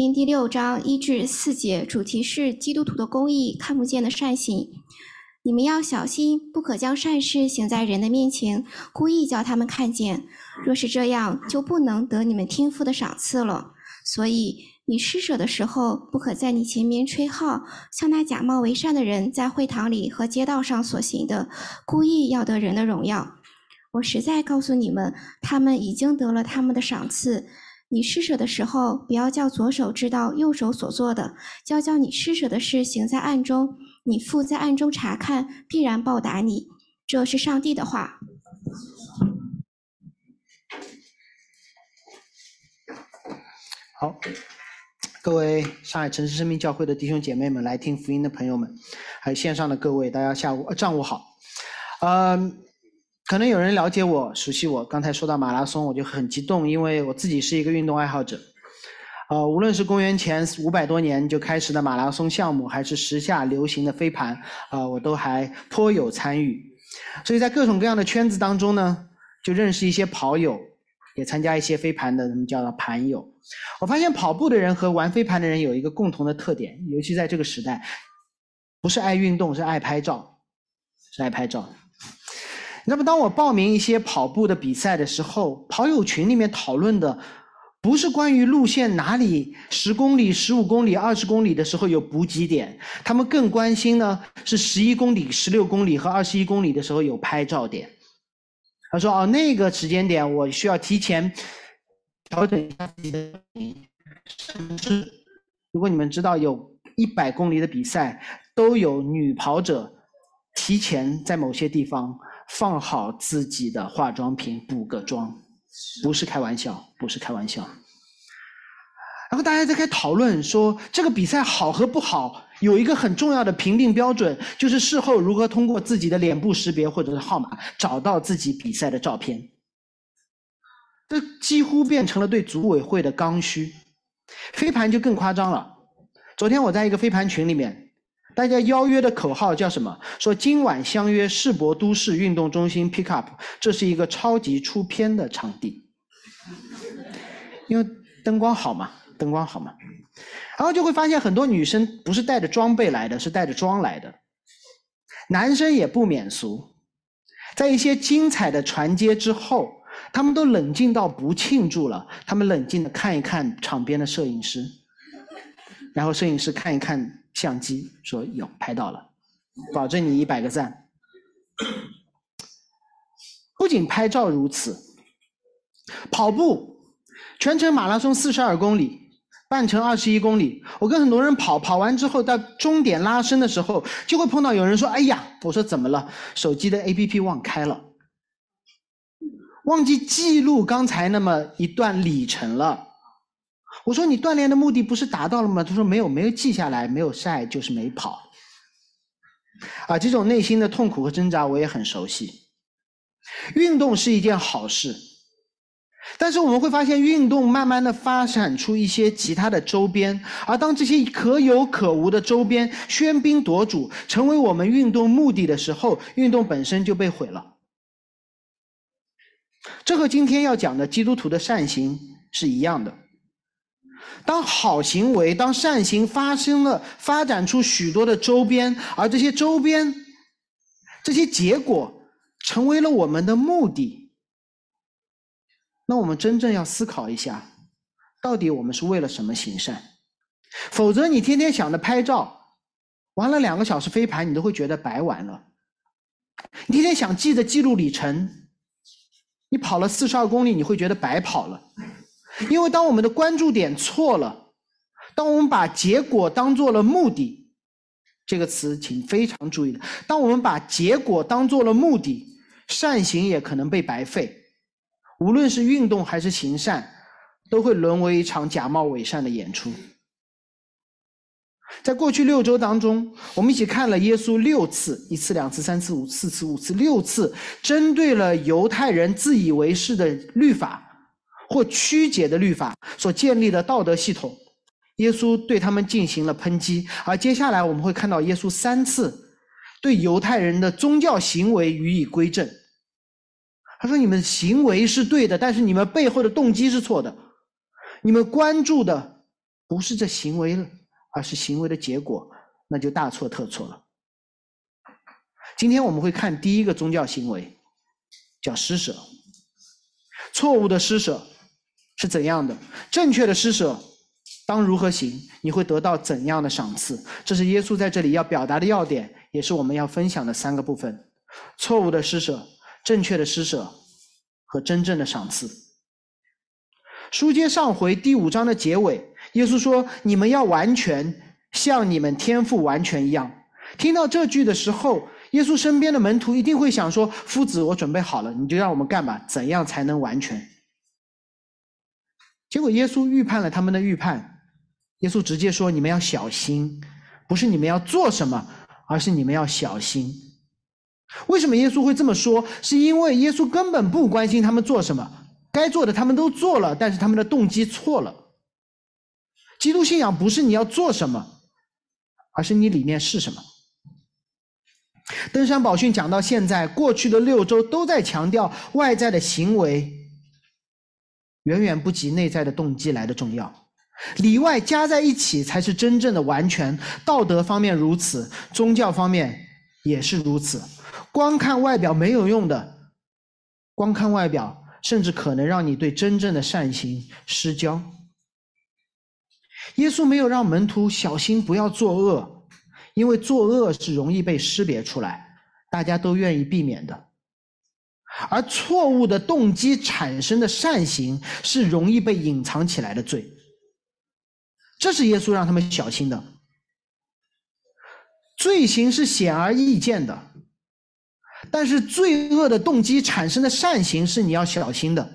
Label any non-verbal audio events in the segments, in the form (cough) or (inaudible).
因第六章一至四节主题是基督徒的公义看不见的善行。你们要小心，不可将善事行在人的面前，故意叫他们看见。若是这样，就不能得你们天父的赏赐了。所以，你施舍的时候，不可在你前面吹号，像那假冒为善的人在会堂里和街道上所行的，故意要得人的荣耀。我实在告诉你们，他们已经得了他们的赏赐。你施舍的时候，不要叫左手知道右手所做的，叫叫你施舍的事行在暗中。你父在暗中查看，必然报答你。这是上帝的话。好，各位上海城市生命教会的弟兄姐妹们，来听福音的朋友们，还有线上的各位，大家下午上午好。嗯，可能有人了解我、熟悉我。刚才说到马拉松，我就很激动，因为我自己是一个运动爱好者。呃，无论是公元前五百多年就开始的马拉松项目，还是时下流行的飞盘，啊，我都还颇有参与。所以在各种各样的圈子当中呢，就认识一些跑友，也参加一些飞盘的，他们叫做盘友。我发现跑步的人和玩飞盘的人有一个共同的特点，尤其在这个时代，不是爱运动，是爱拍照，是爱拍照。那么当我报名一些跑步的比赛的时候，跑友群里面讨论的。不是关于路线哪里十公里、十五公里、二十公里的时候有补给点，他们更关心呢是十一公里、十六公里和二十一公里的时候有拍照点。他说：“哦，那个时间点我需要提前调整一下自己的，甚至如果你们知道有一百公里的比赛，都有女跑者提前在某些地方放好自己的化妆品，补个妆。”不是开玩笑，不是开玩笑。然后大家在开讨论说，这个比赛好和不好，有一个很重要的评定标准，就是事后如何通过自己的脸部识别或者是号码找到自己比赛的照片。这几乎变成了对组委会的刚需。飞盘就更夸张了。昨天我在一个飞盘群里面。大家邀约的口号叫什么？说今晚相约世博都市运动中心 pick up，这是一个超级出片的场地，因为灯光好嘛，灯光好嘛。然后就会发现很多女生不是带着装备来的，是带着妆来的。男生也不免俗，在一些精彩的传接之后，他们都冷静到不庆祝了，他们冷静的看一看场边的摄影师，然后摄影师看一看。相机说有拍到了，保证你一百个赞。不仅拍照如此，跑步全程马拉松四十二公里，半程二十一公里。我跟很多人跑，跑完之后到终点拉伸的时候，就会碰到有人说：“哎呀，我说怎么了？手机的 APP 忘开了，忘记记录刚才那么一段里程了。”我说你锻炼的目的不是达到了吗？他说没有，没有记下来，没有晒，就是没跑。啊，这种内心的痛苦和挣扎我也很熟悉。运动是一件好事，但是我们会发现，运动慢慢的发展出一些其他的周边，而当这些可有可无的周边喧宾夺主，成为我们运动目的的时候，运动本身就被毁了。这和今天要讲的基督徒的善行是一样的。当好行为、当善行发生了，发展出许多的周边，而这些周边、这些结果成为了我们的目的，那我们真正要思考一下，到底我们是为了什么行善？否则，你天天想着拍照，玩了两个小时飞盘，你都会觉得白玩了；你天天想记着记录里程，你跑了四十二公里，你会觉得白跑了。因为当我们的关注点错了，当我们把结果当做了目的，这个词请非常注意的。当我们把结果当做了目的，善行也可能被白费。无论是运动还是行善，都会沦为一场假冒伪善的演出。在过去六周当中，我们一起看了耶稣六次，一次、两次、三次、五次、四次、五次、六次，针对了犹太人自以为是的律法。或曲解的律法所建立的道德系统，耶稣对他们进行了抨击。而接下来我们会看到耶稣三次对犹太人的宗教行为予以归正。他说：“你们行为是对的，但是你们背后的动机是错的。你们关注的不是这行为，而是行为的结果，那就大错特错了。今天我们会看第一个宗教行为，叫施舍。错误的施舍是怎样的？正确的施舍当如何行？你会得到怎样的赏赐？这是耶稣在这里要表达的要点，也是我们要分享的三个部分：错误的施舍、正确的施舍和真正的赏赐。书接上回第五章的结尾，耶稣说：“你们要完全，像你们天父完全一样。”听到这句的时候，耶稣身边的门徒一定会想说：“夫子，我准备好了，你就让我们干吧。怎样才能完全？”结果耶稣预判了他们的预判，耶稣直接说：“你们要小心，不是你们要做什么，而是你们要小心。”为什么耶稣会这么说？是因为耶稣根本不关心他们做什么。该做的他们都做了，但是他们的动机错了。基督信仰不是你要做什么，而是你里面是什么。登山宝训讲到现在，过去的六周都在强调外在的行为远远不及内在的动机来的重要，里外加在一起才是真正的完全。道德方面如此，宗教方面也是如此。光看外表没有用的，光看外表。甚至可能让你对真正的善行失焦。耶稣没有让门徒小心不要作恶，因为作恶是容易被识别出来，大家都愿意避免的。而错误的动机产生的善行是容易被隐藏起来的罪，这是耶稣让他们小心的。罪行是显而易见的。但是罪恶的动机产生的善行是你要小心的。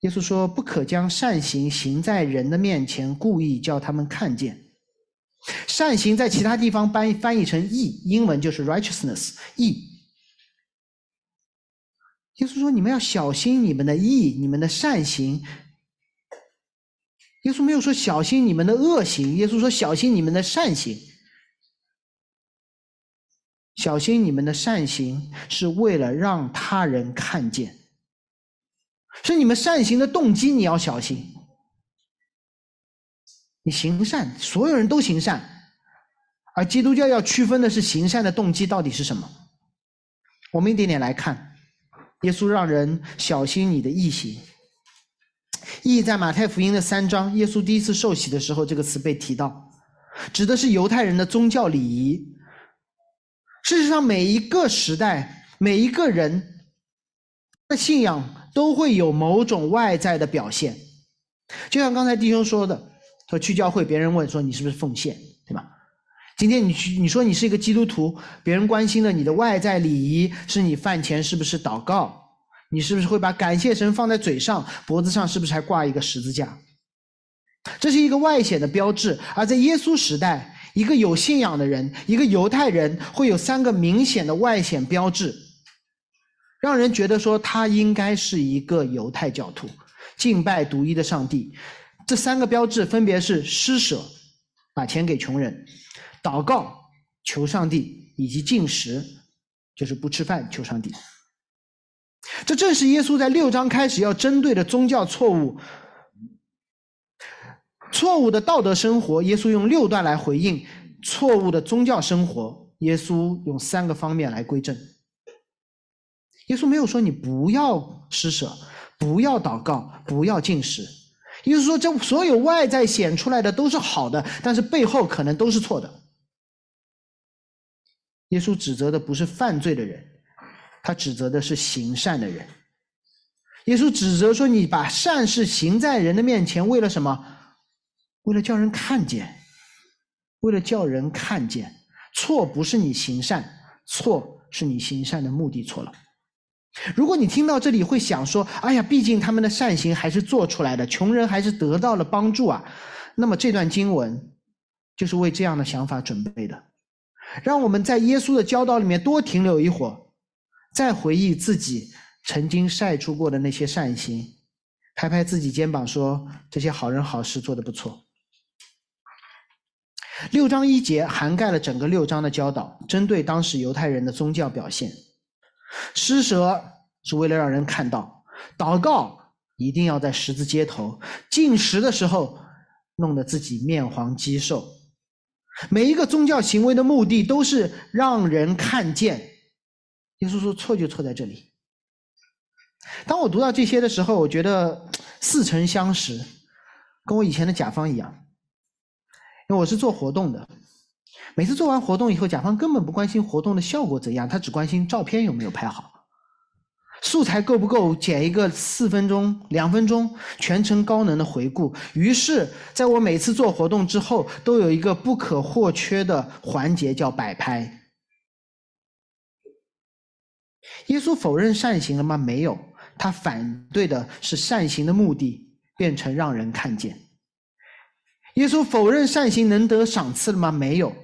耶稣说：“不可将善行行在人的面前，故意叫他们看见。”善行在其他地方翻翻译成义，英文就是 righteousness，义。耶稣说：“你们要小心你们的义，你们的善行。”耶稣没有说小心你们的恶行，耶稣说小心你们的善行。小心你们的善行是为了让他人看见，所以你们善行的动机，你要小心。你行善，所有人都行善，而基督教要区分的是行善的动机到底是什么。我们一点点来看，耶稣让人小心你的义行。义在马太福音的三章，耶稣第一次受洗的时候，这个词被提到，指的是犹太人的宗教礼仪。事实上，每一个时代，每一个人的信仰都会有某种外在的表现。就像刚才弟兄说的，说去教会，别人问说你是不是奉献，对吧？今天你去，你说你是一个基督徒，别人关心的你的外在礼仪是你饭前是不是祷告，你是不是会把感谢神放在嘴上，脖子上是不是还挂一个十字架？这是一个外显的标志。而在耶稣时代。一个有信仰的人，一个犹太人，会有三个明显的外显标志，让人觉得说他应该是一个犹太教徒，敬拜独一的上帝。这三个标志分别是施舍，把钱给穷人；祷告，求上帝；以及进食，就是不吃饭求上帝。这正是耶稣在六章开始要针对的宗教错误。错误的道德生活，耶稣用六段来回应；错误的宗教生活，耶稣用三个方面来归正。耶稣没有说你不要施舍，不要祷告，不要进食。耶稣说，这所有外在显出来的都是好的，但是背后可能都是错的。耶稣指责的不是犯罪的人，他指责的是行善的人。耶稣指责说，你把善事行在人的面前，为了什么？为了叫人看见，为了叫人看见，错不是你行善，错是你行善的目的错了。如果你听到这里会想说：“哎呀，毕竟他们的善行还是做出来的，穷人还是得到了帮助啊。”那么这段经文就是为这样的想法准备的。让我们在耶稣的教导里面多停留一会儿，再回忆自己曾经晒出过的那些善行，拍拍自己肩膀说：“这些好人好事做得不错。”六章一节涵盖了整个六章的教导，针对当时犹太人的宗教表现。施舍是为了让人看到，祷告一定要在十字街头进食的时候，弄得自己面黄肌瘦。每一个宗教行为的目的都是让人看见。耶稣说错就错在这里。当我读到这些的时候，我觉得似曾相识，跟我以前的甲方一样。因为我是做活动的，每次做完活动以后，甲方根本不关心活动的效果怎样，他只关心照片有没有拍好。素材够不够？剪一个四分钟、两分钟，全程高能的回顾。于是，在我每次做活动之后，都有一个不可或缺的环节，叫摆拍。耶稣否认善行了吗？没有，他反对的是善行的目的变成让人看见。耶稣否认善行能得赏赐了吗？没有，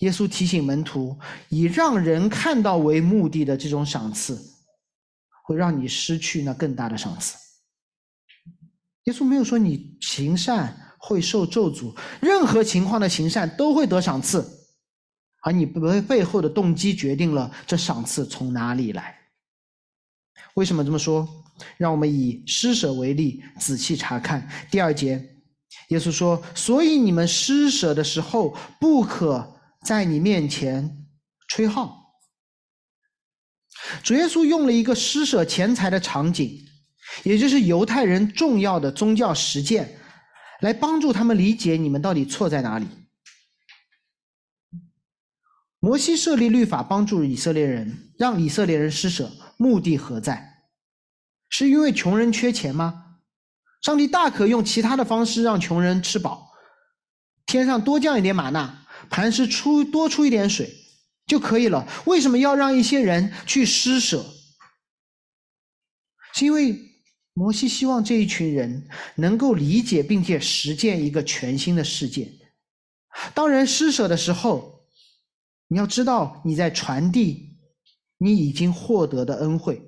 耶稣提醒门徒，以让人看到为目的的这种赏赐。会让你失去那更大的赏赐。耶稣没有说你行善会受咒诅，任何情况的行善都会得赏赐，而你背背后的动机决定了这赏赐从哪里来。为什么这么说？让我们以施舍为例，仔细查看第二节。耶稣说：“所以你们施舍的时候，不可在你面前吹号。”主耶稣用了一个施舍钱财的场景，也就是犹太人重要的宗教实践，来帮助他们理解你们到底错在哪里。摩西设立律法帮助以色列人，让以色列人施舍，目的何在？是因为穷人缺钱吗？上帝大可用其他的方式让穷人吃饱，天上多降一点玛纳，磐石出多出一点水。就可以了。为什么要让一些人去施舍？是因为摩西希望这一群人能够理解并且实践一个全新的世界。当人施舍的时候，你要知道你在传递你已经获得的恩惠。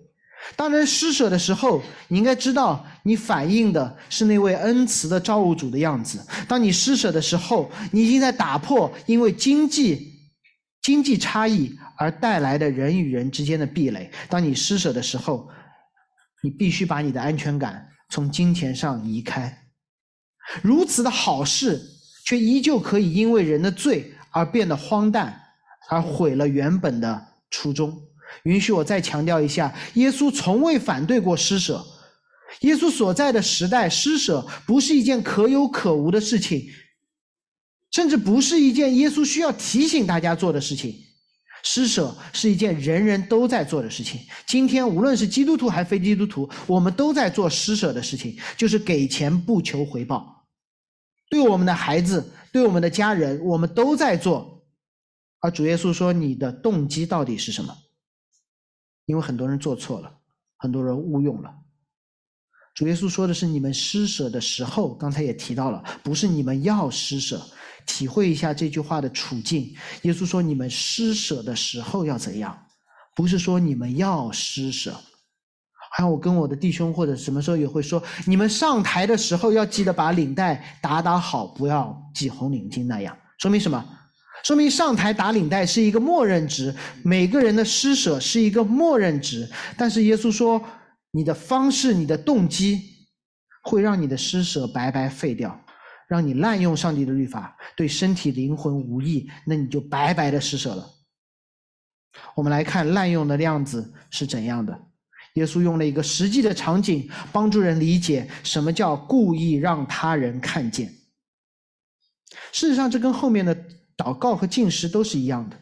当人施舍的时候，你应该知道你反映的是那位恩慈的造物主的样子。当你施舍的时候，你已经在打破因为经济。经济差异而带来的人与人之间的壁垒。当你施舍的时候，你必须把你的安全感从金钱上移开。如此的好事，却依旧可以因为人的罪而变得荒诞，而毁了原本的初衷。允许我再强调一下：耶稣从未反对过施舍。耶稣所在的时代，施舍不是一件可有可无的事情。甚至不是一件耶稣需要提醒大家做的事情，施舍是一件人人都在做的事情。今天无论是基督徒还是非基督徒，我们都在做施舍的事情，就是给钱不求回报。对我们的孩子，对我们的家人，我们都在做。而主耶稣说：“你的动机到底是什么？”因为很多人做错了，很多人误用了。主耶稣说的是：“你们施舍的时候，刚才也提到了，不是你们要施舍。”体会一下这句话的处境。耶稣说：“你们施舍的时候要怎样？不是说你们要施舍。还有，我跟我的弟兄或者什么时候也会说，你们上台的时候要记得把领带打打好，不要系红领巾那样。说明什么？说明上台打领带是一个默认值，每个人的施舍是一个默认值。但是耶稣说，你的方式、你的动机，会让你的施舍白白废掉。”让你滥用上帝的律法，对身体灵魂无益，那你就白白的施舍了。我们来看滥用的样子是怎样的。耶稣用了一个实际的场景，帮助人理解什么叫故意让他人看见。事实上，这跟后面的祷告和进食都是一样的。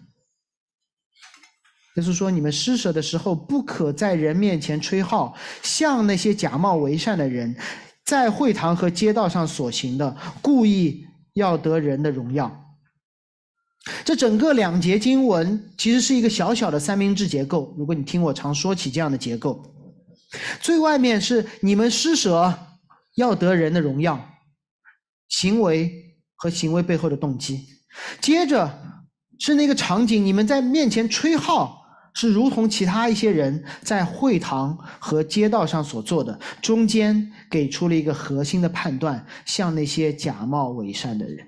耶稣说：“你们施舍的时候，不可在人面前吹号，像那些假冒为善的人。”在会堂和街道上所行的，故意要得人的荣耀。这整个两节经文其实是一个小小的三明治结构。如果你听我常说起这样的结构，最外面是你们施舍要得人的荣耀，行为和行为背后的动机。接着是那个场景，你们在面前吹号。是如同其他一些人在会堂和街道上所做的，中间给出了一个核心的判断，像那些假冒伪善的人。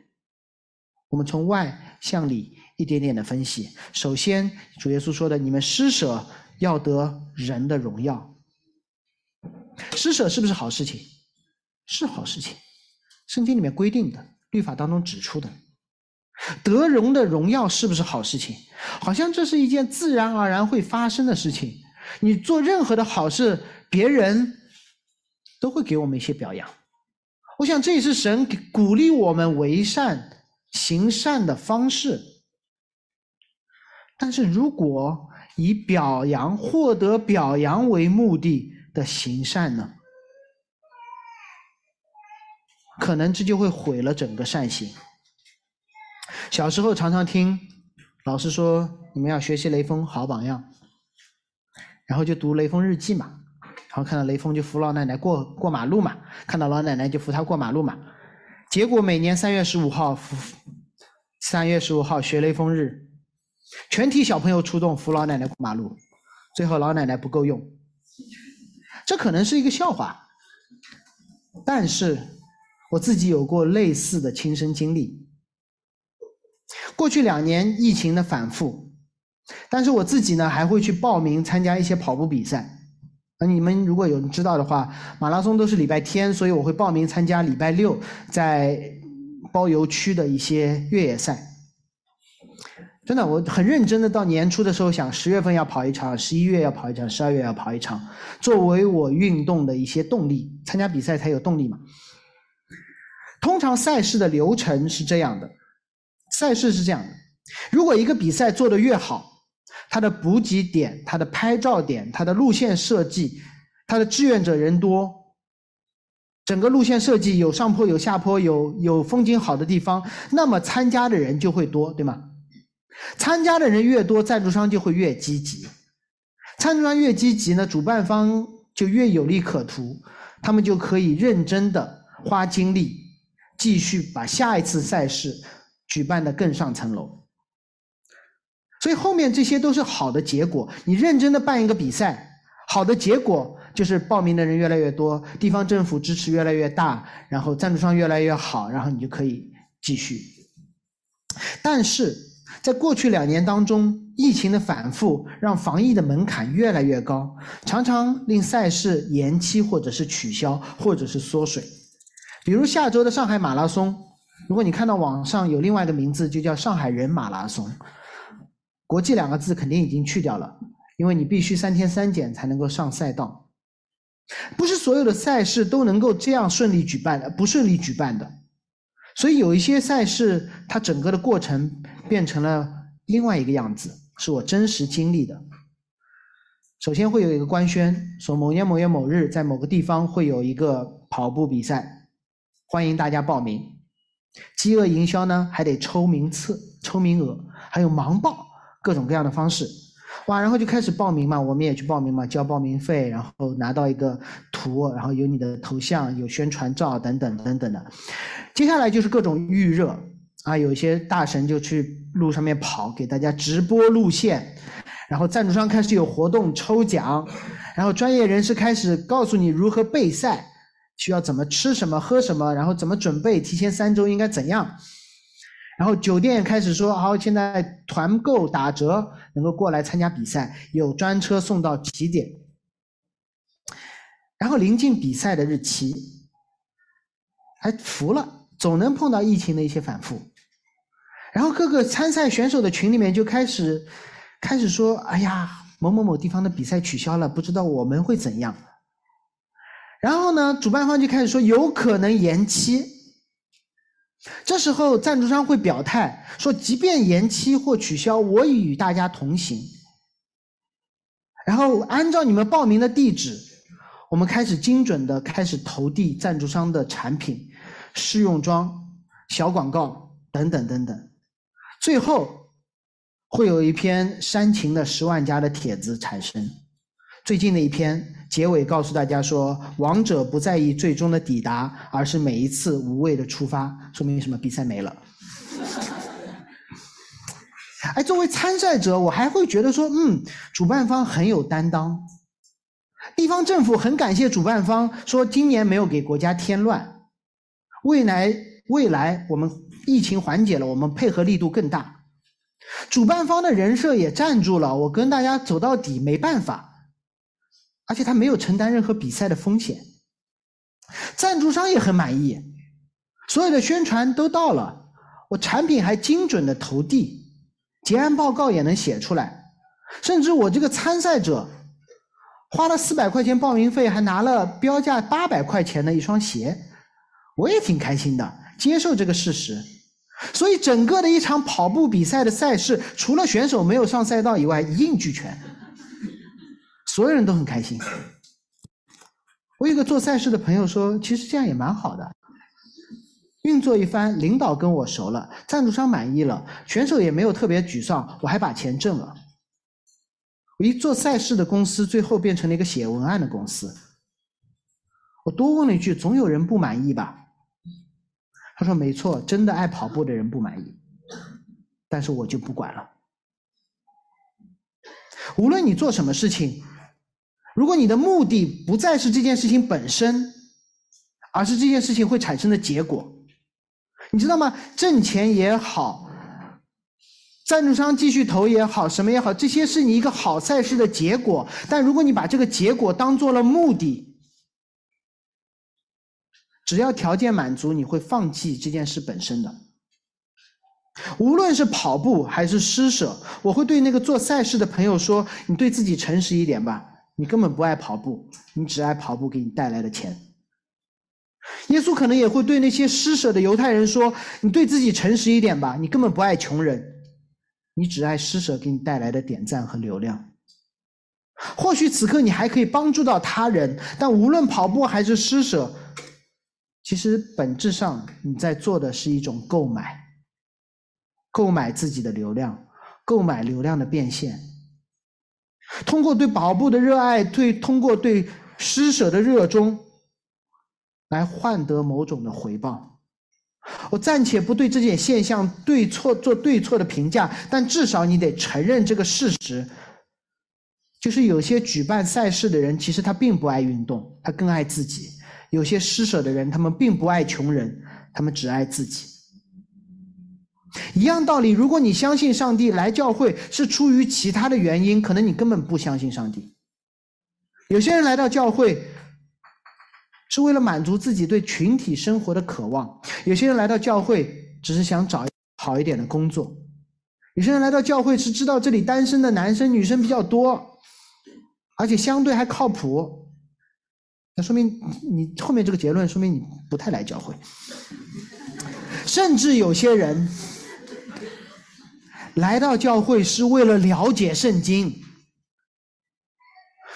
我们从外向里一点点的分析。首先，主耶稣说的：“你们施舍要得人的荣耀。”施舍是不是好事情？是好事情，圣经里面规定的，律法当中指出的。得荣的荣耀是不是好事情？好像这是一件自然而然会发生的事情。你做任何的好事，别人都会给我们一些表扬。我想这也是神鼓励我们为善、行善的方式。但是如果以表扬、获得表扬为目的的行善呢？可能这就会毁了整个善行。小时候常常听老师说，你们要学习雷锋好榜样，然后就读雷锋日记嘛，然后看到雷锋就扶老奶奶过过马路嘛，看到老奶奶就扶她过马路嘛，结果每年三月十五号扶三月十五号学雷锋日，全体小朋友出动扶老奶奶过马路，最后老奶奶不够用，这可能是一个笑话，但是我自己有过类似的亲身经历。过去两年疫情的反复，但是我自己呢还会去报名参加一些跑步比赛。那你们如果有知道的话，马拉松都是礼拜天，所以我会报名参加礼拜六在包邮区的一些越野赛。真的，我很认真的到年初的时候想，十月份要跑一场，十一月要跑一场，十二月要跑一场，作为我运动的一些动力，参加比赛才有动力嘛。通常赛事的流程是这样的。赛事是这样的：如果一个比赛做得越好，它的补给点、它的拍照点、它的路线设计、它的志愿者人多，整个路线设计有上坡有下坡，有有风景好的地方，那么参加的人就会多，对吗？参加的人越多，赞助商就会越积极。赞助商越积极呢，主办方就越有利可图，他们就可以认真的花精力，继续把下一次赛事。举办的更上层楼，所以后面这些都是好的结果。你认真的办一个比赛，好的结果就是报名的人越来越多，地方政府支持越来越大，然后赞助商越来越好，然后你就可以继续。但是在过去两年当中，疫情的反复让防疫的门槛越来越高，常常令赛事延期或者是取消，或者是缩水。比如下周的上海马拉松。如果你看到网上有另外一个名字，就叫上海人马拉松，国际两个字肯定已经去掉了，因为你必须三天三检才能够上赛道。不是所有的赛事都能够这样顺利举办的，不顺利举办的。所以有一些赛事，它整个的过程变成了另外一个样子，是我真实经历的。首先会有一个官宣，说某年某月某日在某个地方会有一个跑步比赛，欢迎大家报名。饥饿营销呢，还得抽名次、抽名额，还有盲报，各种各样的方式，哇！然后就开始报名嘛，我们也去报名嘛，交报名费，然后拿到一个图，然后有你的头像，有宣传照等等等等的。接下来就是各种预热啊，有一些大神就去路上面跑，给大家直播路线，然后赞助商开始有活动抽奖，然后专业人士开始告诉你如何备赛。需要怎么吃什么喝什么，然后怎么准备？提前三周应该怎样？然后酒店开始说好，现在团购打折，能够过来参加比赛，有专车送到起点。然后临近比赛的日期，还服了，总能碰到疫情的一些反复。然后各个参赛选手的群里面就开始开始说：“哎呀，某某某地方的比赛取消了，不知道我们会怎样。”然后呢，主办方就开始说有可能延期。这时候赞助商会表态说，即便延期或取消，我已与大家同行。然后按照你们报名的地址，我们开始精准的开始投递赞助商的产品、试用装、小广告等等等等。最后会有一篇煽情的十万加的帖子产生。最近的一篇。结尾告诉大家说，王者不在意最终的抵达，而是每一次无畏的出发。说明什么？比赛没了。哎，作为参赛者，我还会觉得说，嗯，主办方很有担当，地方政府很感谢主办方，说今年没有给国家添乱，未来未来我们疫情缓解了，我们配合力度更大，主办方的人设也站住了，我跟大家走到底，没办法。而且他没有承担任何比赛的风险。赞助商也很满意，所有的宣传都到了，我产品还精准的投递，结案报告也能写出来，甚至我这个参赛者花了四百块钱报名费，还拿了标价八百块钱的一双鞋，我也挺开心的，接受这个事实。所以整个的一场跑步比赛的赛事，除了选手没有上赛道以外，一应俱全，所有人都很开心。我有个做赛事的朋友说，其实这样也蛮好的，运作一番，领导跟我熟了，赞助商满意了，选手也没有特别沮丧，我还把钱挣了。我一做赛事的公司，最后变成了一个写文案的公司。我多问了一句，总有人不满意吧？他说没错，真的爱跑步的人不满意，但是我就不管了。无论你做什么事情。如果你的目的不再是这件事情本身，而是这件事情会产生的结果，你知道吗？挣钱也好，赞助商继续投也好，什么也好，这些是你一个好赛事的结果。但如果你把这个结果当做了目的，只要条件满足，你会放弃这件事本身的。无论是跑步还是施舍，我会对那个做赛事的朋友说：“你对自己诚实一点吧。”你根本不爱跑步，你只爱跑步给你带来的钱。耶稣可能也会对那些施舍的犹太人说：“你对自己诚实一点吧，你根本不爱穷人，你只爱施舍给你带来的点赞和流量。”或许此刻你还可以帮助到他人，但无论跑步还是施舍，其实本质上你在做的是一种购买，购买自己的流量，购买流量的变现。通过对跑步的热爱，对通过对施舍的热衷，来换得某种的回报。我暂且不对这件现象对错做对错的评价，但至少你得承认这个事实，就是有些举办赛事的人，其实他并不爱运动，他更爱自己；有些施舍的人，他们并不爱穷人，他们只爱自己。一样道理，如果你相信上帝来教会是出于其他的原因，可能你根本不相信上帝。有些人来到教会是为了满足自己对群体生活的渴望，有些人来到教会只是想找好一点的工作，有些人来到教会是知道这里单身的男生女生比较多，而且相对还靠谱。那说明你后面这个结论说明你不太来教会，甚至有些人。来到教会是为了了解圣经，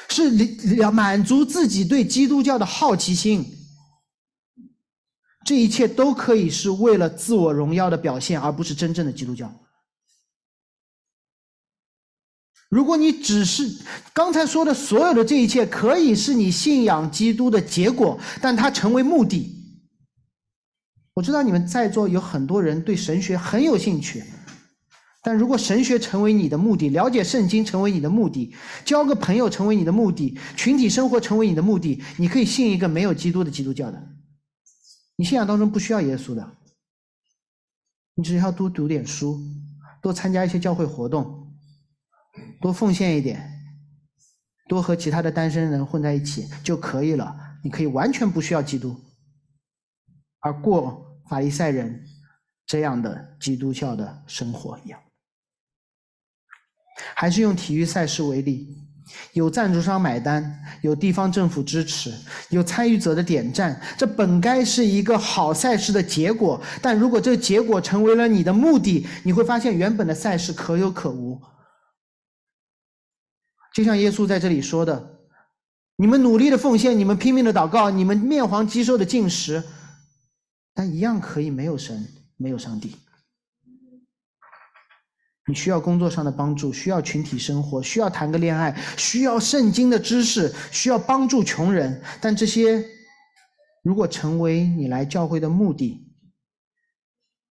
是了满足自己对基督教的好奇心。这一切都可以是为了自我荣耀的表现，而不是真正的基督教。如果你只是刚才说的所有的这一切，可以是你信仰基督的结果，但它成为目的。我知道你们在座有很多人对神学很有兴趣。但如果神学成为你的目的，了解圣经成为你的目的，交个朋友成为你的目的，群体生活成为你的目的，你可以信一个没有基督的基督教的。你信仰当中不需要耶稣的，你只要多读点书，多参加一些教会活动，多奉献一点，多和其他的单身人混在一起就可以了。你可以完全不需要基督，而过法利赛人这样的基督教的生活一样。还是用体育赛事为例，有赞助商买单，有地方政府支持，有参与者的点赞，这本该是一个好赛事的结果。但如果这个结果成为了你的目的，你会发现原本的赛事可有可无。就像耶稣在这里说的：“你们努力的奉献，你们拼命的祷告，你们面黄肌瘦的进食，但一样可以没有神，没有上帝。”你需要工作上的帮助，需要群体生活，需要谈个恋爱，需要圣经的知识，需要帮助穷人。但这些如果成为你来教会的目的，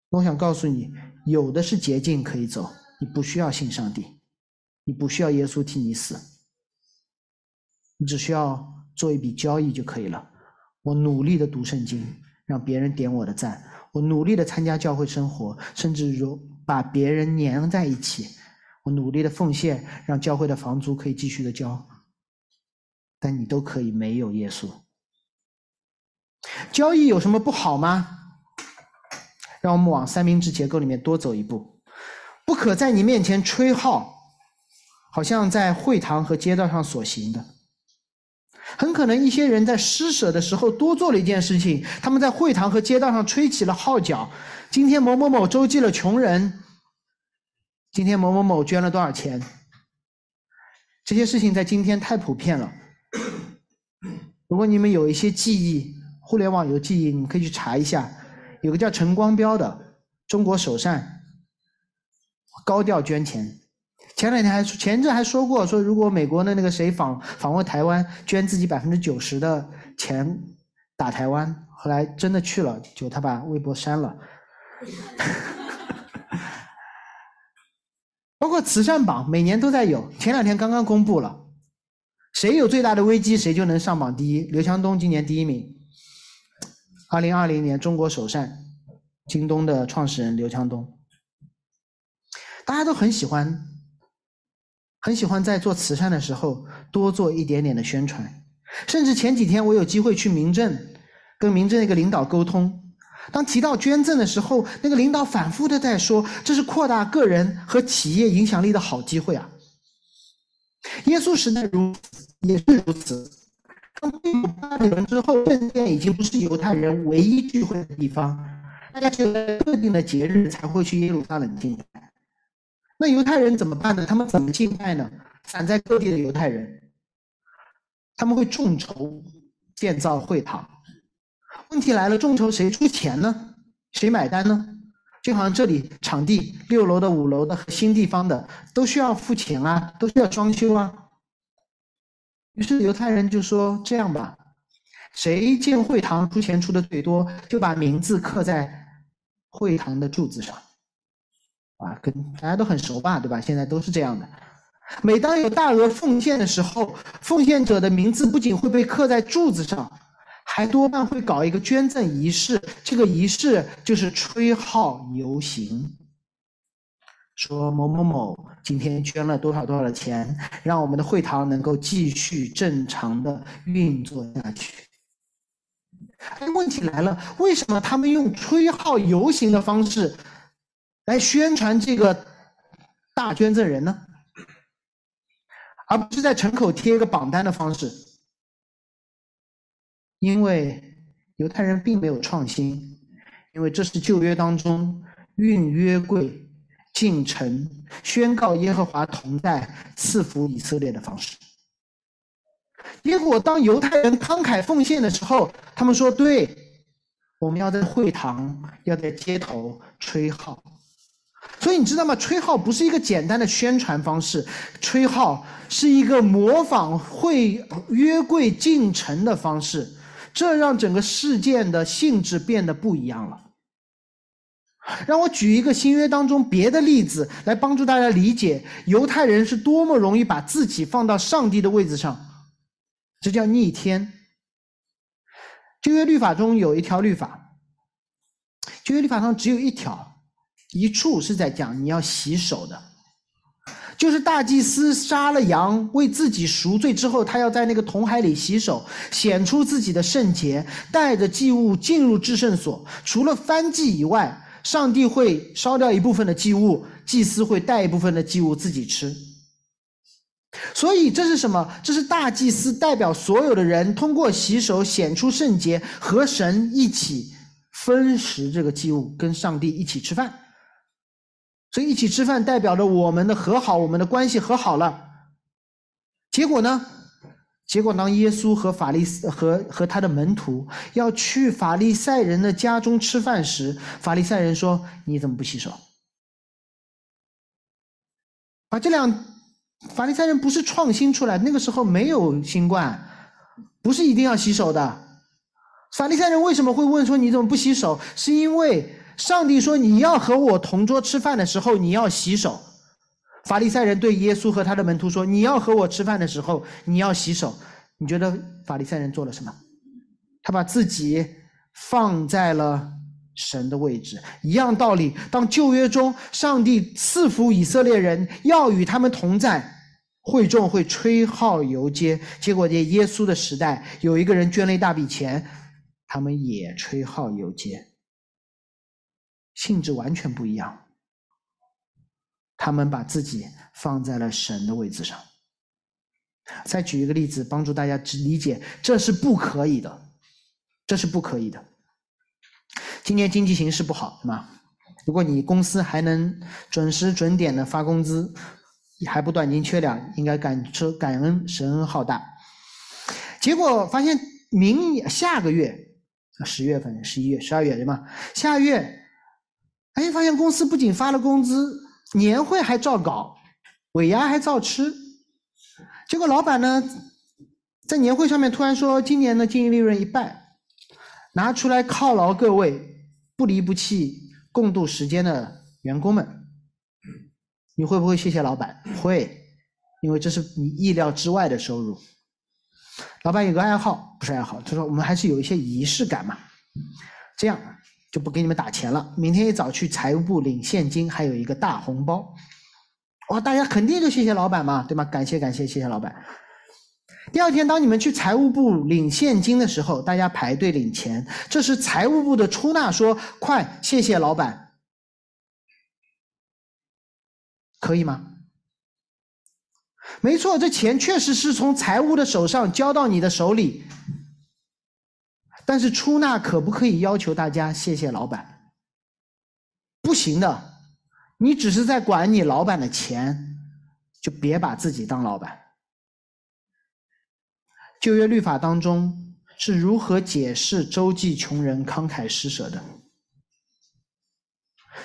我想告诉你，有的是捷径可以走。你不需要信上帝，你不需要耶稣替你死，你只需要做一笔交易就可以了。我努力的读圣经，让别人点我的赞；我努力的参加教会生活，甚至如。把别人粘在一起，我努力的奉献，让教会的房租可以继续的交。但你都可以没有耶稣。交易有什么不好吗？让我们往三明治结构里面多走一步，不可在你面前吹号，好像在会堂和街道上所行的。很可能一些人在施舍的时候多做了一件事情，他们在会堂和街道上吹起了号角。今天某某某周济了穷人，今天某某某捐了多少钱？这些事情在今天太普遍了。(coughs) 如果你们有一些记忆，互联网有记忆，你们可以去查一下。有个叫陈光标的中国首善，高调捐钱。前两天还说前阵还说过，说如果美国的那个谁访访问台湾，捐自己百分之九十的钱打台湾。后来真的去了，就他把微博删了。(laughs) 包括慈善榜每年都在有，前两天刚刚公布了，谁有最大的危机，谁就能上榜第一。刘强东今年第一名。二零二零年，中国首善，京东的创始人刘强东，大家都很喜欢，很喜欢在做慈善的时候多做一点点的宣传。甚至前几天我有机会去民政，跟民政一个领导沟通，当提到捐赠的时候，那个领导反复的在说，这是扩大个人和企业影响力的好机会啊。耶稣时代如，也是如此。当有巴比伦之后，圣殿已经不是犹太人唯一聚会的地方，大家只有特定的节日才会去耶路撒冷敬拜。那犹太人怎么办呢？他们怎么敬拜呢？散在各地的犹太人，他们会众筹建造会堂。问题来了，众筹谁出钱呢？谁买单呢？就好像这里场地六楼的、五楼的和新地方的都需要付钱啊，都需要装修啊。于是犹太人就说：“这样吧，谁建会堂出钱出的最多，就把名字刻在会堂的柱子上。”啊，跟大家都很熟吧，对吧？现在都是这样的。每当有大额奉献的时候，奉献者的名字不仅会被刻在柱子上，还多半会搞一个捐赠仪式。这个仪式就是吹号游行。说某某某今天捐了多少多少钱，让我们的会堂能够继续正常的运作下去。哎，问题来了，为什么他们用吹号游行的方式来宣传这个大捐赠人呢？而不是在城口贴一个榜单的方式？因为犹太人并没有创新，因为这是旧约当中运约柜。进城宣告耶和华同在、赐福以色列的方式。结果，当犹太人慷慨奉献的时候，他们说：“对，我们要在会堂、要在街头吹号。”所以你知道吗？吹号不是一个简单的宣传方式，吹号是一个模仿会约柜进城的方式，这让整个事件的性质变得不一样了。让我举一个新约当中别的例子，来帮助大家理解犹太人是多么容易把自己放到上帝的位置上，这叫逆天。旧约律法中有一条律法，旧约律法上只有一条，一处是在讲你要洗手的，就是大祭司杀了羊为自己赎罪之后，他要在那个铜海里洗手，显出自己的圣洁，带着祭物进入至圣所，除了翻祭以外。上帝会烧掉一部分的祭物，祭司会带一部分的祭物自己吃。所以这是什么？这是大祭司代表所有的人通过洗手显出圣洁，和神一起分食这个祭物，跟上帝一起吃饭。所以一起吃饭代表着我们的和好，我们的关系和好了。结果呢？结果，当耶稣和法利斯和和他的门徒要去法利赛人的家中吃饭时，法利赛人说：“你怎么不洗手？”啊，这两法利赛人不是创新出来，那个时候没有新冠，不是一定要洗手的。法利赛人为什么会问说：“你怎么不洗手？”是因为上帝说：“你要和我同桌吃饭的时候，你要洗手。”法利赛人对耶稣和他的门徒说：“你要和我吃饭的时候，你要洗手。”你觉得法利赛人做了什么？他把自己放在了神的位置。一样道理，当旧约中上帝赐福以色列人，要与他们同在，会众会吹号游街，结果在耶稣的时代，有一个人捐了一大笔钱，他们也吹号游街，性质完全不一样。他们把自己放在了神的位置上。再举一个例子，帮助大家理解，这是不可以的，这是不可以的。今年经济形势不好，对吗？如果你公司还能准时准点的发工资，还不断斤缺两，应该感受感恩神恩浩大。结果发现明下个月，十月份、十一月、十二月对吗？下月，哎，发现公司不仅发了工资，年会还照搞，尾牙还照吃。结果老板呢，在年会上面突然说，今年的经营利润一半，拿出来犒劳各位不离不弃共度时间的员工们。你会不会谢谢老板？会，因为这是你意料之外的收入。老板有个爱好，不是爱好，他说我们还是有一些仪式感嘛。这样就不给你们打钱了，明天一早去财务部领现金，还有一个大红包。哇，大家肯定就谢谢老板嘛，对吗？感谢感谢谢谢老板。第二天，当你们去财务部领现金的时候，大家排队领钱，这是财务部的出纳说：“快，谢谢老板。”可以吗？没错，这钱确实是从财务的手上交到你的手里，但是出纳可不可以要求大家谢谢老板？不行的。你只是在管你老板的钱，就别把自己当老板。旧约律法当中是如何解释周济穷人、慷慨施舍的？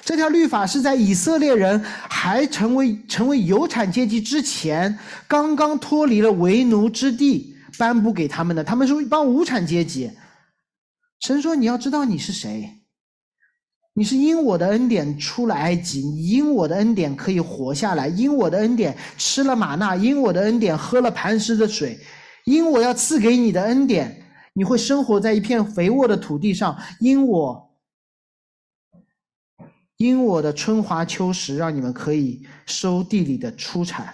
这条律法是在以色列人还成为成为有产阶级之前，刚刚脱离了为奴之地颁布给他们的。他们是一帮无产阶级。神说：“你要知道你是谁。”你是因我的恩典出了埃及，你因我的恩典可以活下来，因我的恩典吃了玛纳，因我的恩典喝了磐石的水，因我要赐给你的恩典，你会生活在一片肥沃的土地上，因我，因我的春华秋实，让你们可以收地里的出产。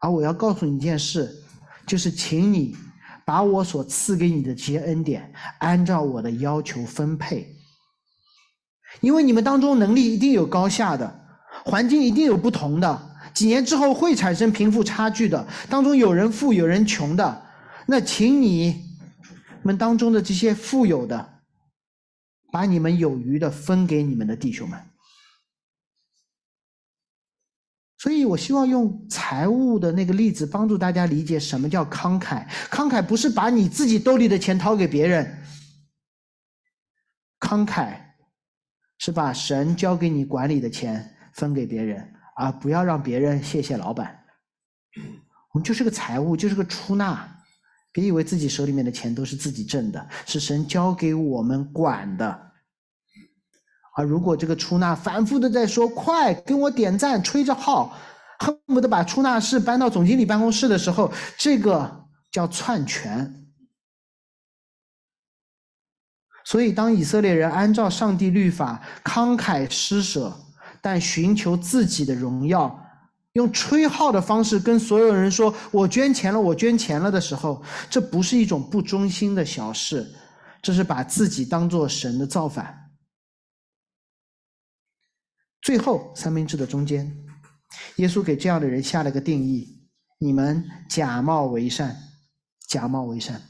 而我要告诉你一件事，就是请你把我所赐给你的这些恩典，按照我的要求分配。因为你们当中能力一定有高下的，环境一定有不同的，几年之后会产生贫富差距的，当中有人富有人穷的，那请你们当中的这些富有的，把你们有余的分给你们的弟兄们。所以我希望用财务的那个例子帮助大家理解什么叫慷慨。慷慨不是把你自己兜里的钱掏给别人，慷慨。是把神交给你管理的钱分给别人，而不要让别人谢谢老板。我们就是个财务，就是个出纳，别以为自己手里面的钱都是自己挣的，是神交给我们管的。而如果这个出纳反复的在说“快给我点赞”，吹着号，恨不得把出纳室搬到总经理办公室的时候，这个叫篡权。所以，当以色列人按照上帝律法慷慨施舍，但寻求自己的荣耀，用吹号的方式跟所有人说“我捐钱了，我捐钱了”的时候，这不是一种不忠心的小事，这是把自己当做神的造反。最后，三明治的中间，耶稣给这样的人下了个定义：你们假冒为善，假冒为善。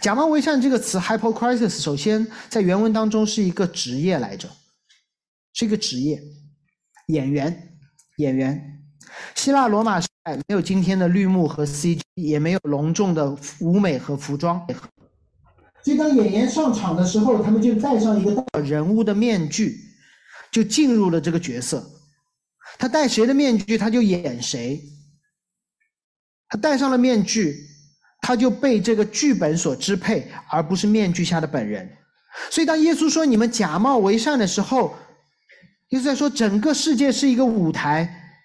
假冒为善这个词 hypocrisis，首先在原文当中是一个职业来着，是一个职业，演员，演员。希腊罗马时代没有今天的绿幕和 CG，也没有隆重的舞美和服装，所以当演员上场的时候，他们就戴上一个人物的面具，就进入了这个角色。他戴谁的面具，他就演谁。他戴上了面具。他就被这个剧本所支配，而不是面具下的本人。所以，当耶稣说你们假冒为善的时候，耶稣在说整个世界是一个舞台，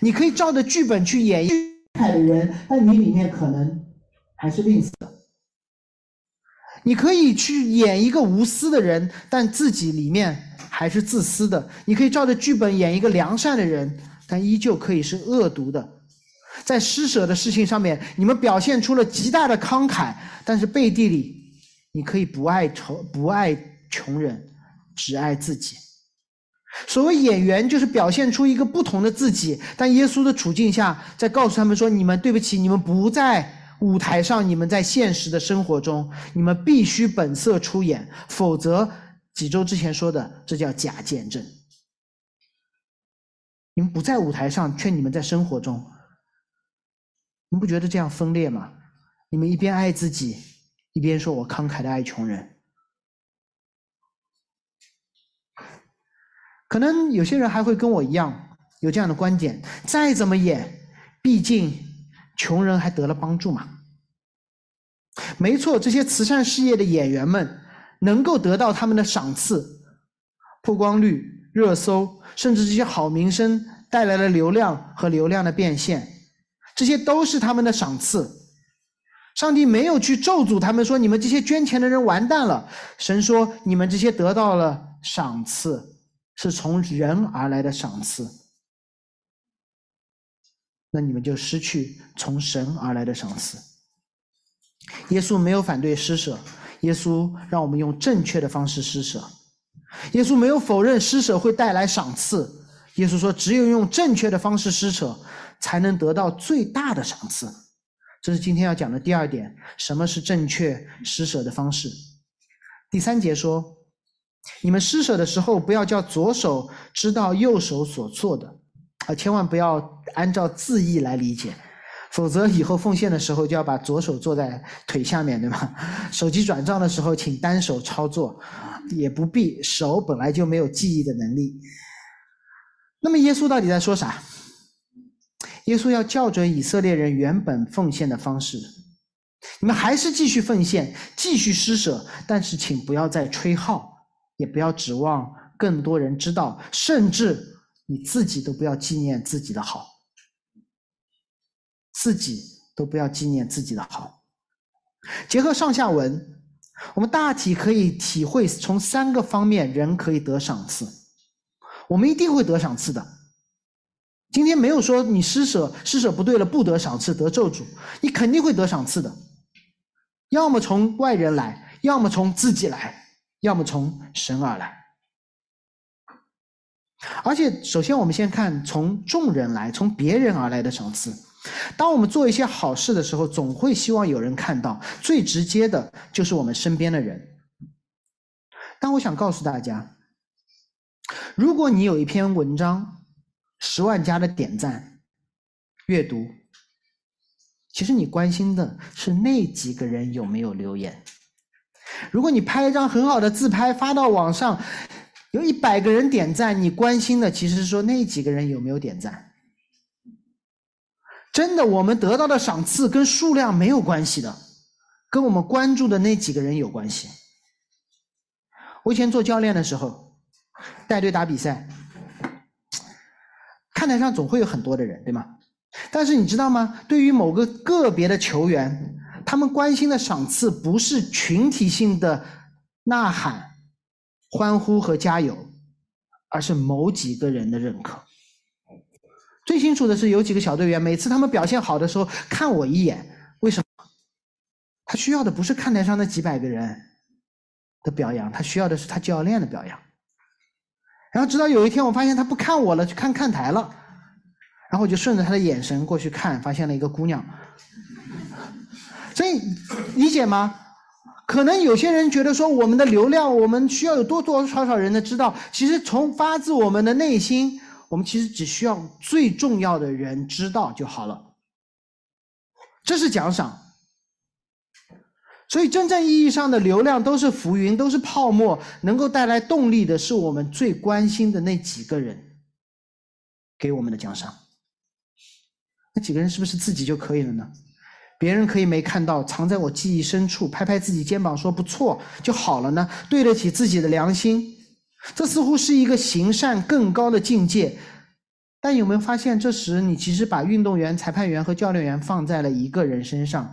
你可以照着剧本去演一的人，但你里面可能还是吝啬；你可以去演一个无私的人，但自己里面还是自私的；你可以照着剧本演一个良善的人，但依旧可以是恶毒的。在施舍的事情上面，你们表现出了极大的慷慨，但是背地里，你可以不爱仇，不爱穷人，只爱自己。所谓演员，就是表现出一个不同的自己。但耶稣的处境下，在告诉他们说：“你们对不起，你们不在舞台上，你们在现实的生活中，你们必须本色出演，否则几周之前说的，这叫假见证。你们不在舞台上，却你们在生活中。”你们不觉得这样分裂吗？你们一边爱自己，一边说我慷慨的爱穷人。可能有些人还会跟我一样有这样的观点：再怎么演，毕竟穷人还得了帮助嘛。没错，这些慈善事业的演员们能够得到他们的赏赐、曝光率、热搜，甚至这些好名声带来了流量和流量的变现。这些都是他们的赏赐，上帝没有去咒诅他们，说你们这些捐钱的人完蛋了。神说你们这些得到了赏赐，是从人而来的赏赐，那你们就失去从神而来的赏赐。耶稣没有反对施舍，耶稣让我们用正确的方式施舍。耶稣没有否认施舍会带来赏赐，耶稣说只有用正确的方式施舍。才能得到最大的赏赐，这是今天要讲的第二点。什么是正确施舍的方式？第三节说，你们施舍的时候，不要叫左手知道右手所做的，啊，千万不要按照字义来理解，否则以后奉献的时候就要把左手坐在腿下面，对吗？(laughs) 手机转账的时候，请单手操作，也不必，手本来就没有记忆的能力。那么耶稣到底在说啥？耶稣要校准以色列人原本奉献的方式，你们还是继续奉献，继续施舍，但是请不要再吹号，也不要指望更多人知道，甚至你自己都不要纪念自己的好，自己都不要纪念自己的好。结合上下文，我们大体可以体会从三个方面人可以得赏赐，我们一定会得赏赐的。今天没有说你施舍施舍不对了不得赏赐得咒诅，你肯定会得赏赐的，要么从外人来，要么从自己来，要么从神而来。而且，首先我们先看从众人来，从别人而来的赏赐。当我们做一些好事的时候，总会希望有人看到，最直接的就是我们身边的人。但我想告诉大家，如果你有一篇文章，十万加的点赞、阅读，其实你关心的是那几个人有没有留言。如果你拍一张很好的自拍发到网上，有一百个人点赞，你关心的其实是说那几个人有没有点赞。真的，我们得到的赏赐跟数量没有关系的，跟我们关注的那几个人有关系。我以前做教练的时候，带队打比赛。看台上总会有很多的人，对吗？但是你知道吗？对于某个个别的球员，他们关心的赏赐不是群体性的呐喊、欢呼和加油，而是某几个人的认可。最清楚的是，有几个小队员，每次他们表现好的时候，看我一眼，为什么？他需要的不是看台上那几百个人的表扬，他需要的是他教练的表扬。然后直到有一天，我发现他不看我了，去看看台了。然后我就顺着他的眼神过去看，发现了一个姑娘。所以理解吗？可能有些人觉得说，我们的流量，我们需要有多多少少人的知道。其实从发自我们的内心，我们其实只需要最重要的人知道就好了。这是奖赏。所以，真正意义上的流量都是浮云，都是泡沫。能够带来动力的是我们最关心的那几个人给我们的奖赏。那几个人是不是自己就可以了呢？别人可以没看到，藏在我记忆深处，拍拍自己肩膀说不错就好了呢？对得起自己的良心，这似乎是一个行善更高的境界。但有没有发现，这时你其实把运动员、裁判员和教练员放在了一个人身上？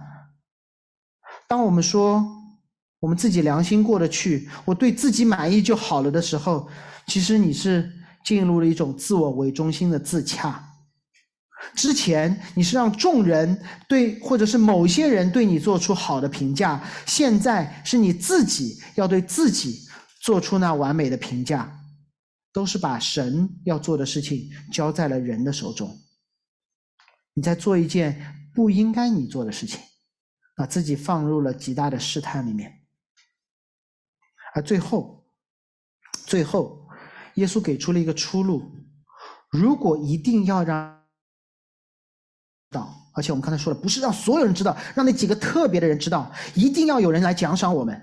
当我们说我们自己良心过得去，我对自己满意就好了的时候，其实你是进入了一种自我为中心的自洽。之前你是让众人对，或者是某些人对你做出好的评价，现在是你自己要对自己做出那完美的评价，都是把神要做的事情交在了人的手中。你在做一件不应该你做的事情，把自己放入了极大的试探里面，而最后，最后，耶稣给出了一个出路：如果一定要让。道，而且我们刚才说了，不是让所有人知道，让那几个特别的人知道，一定要有人来奖赏我们，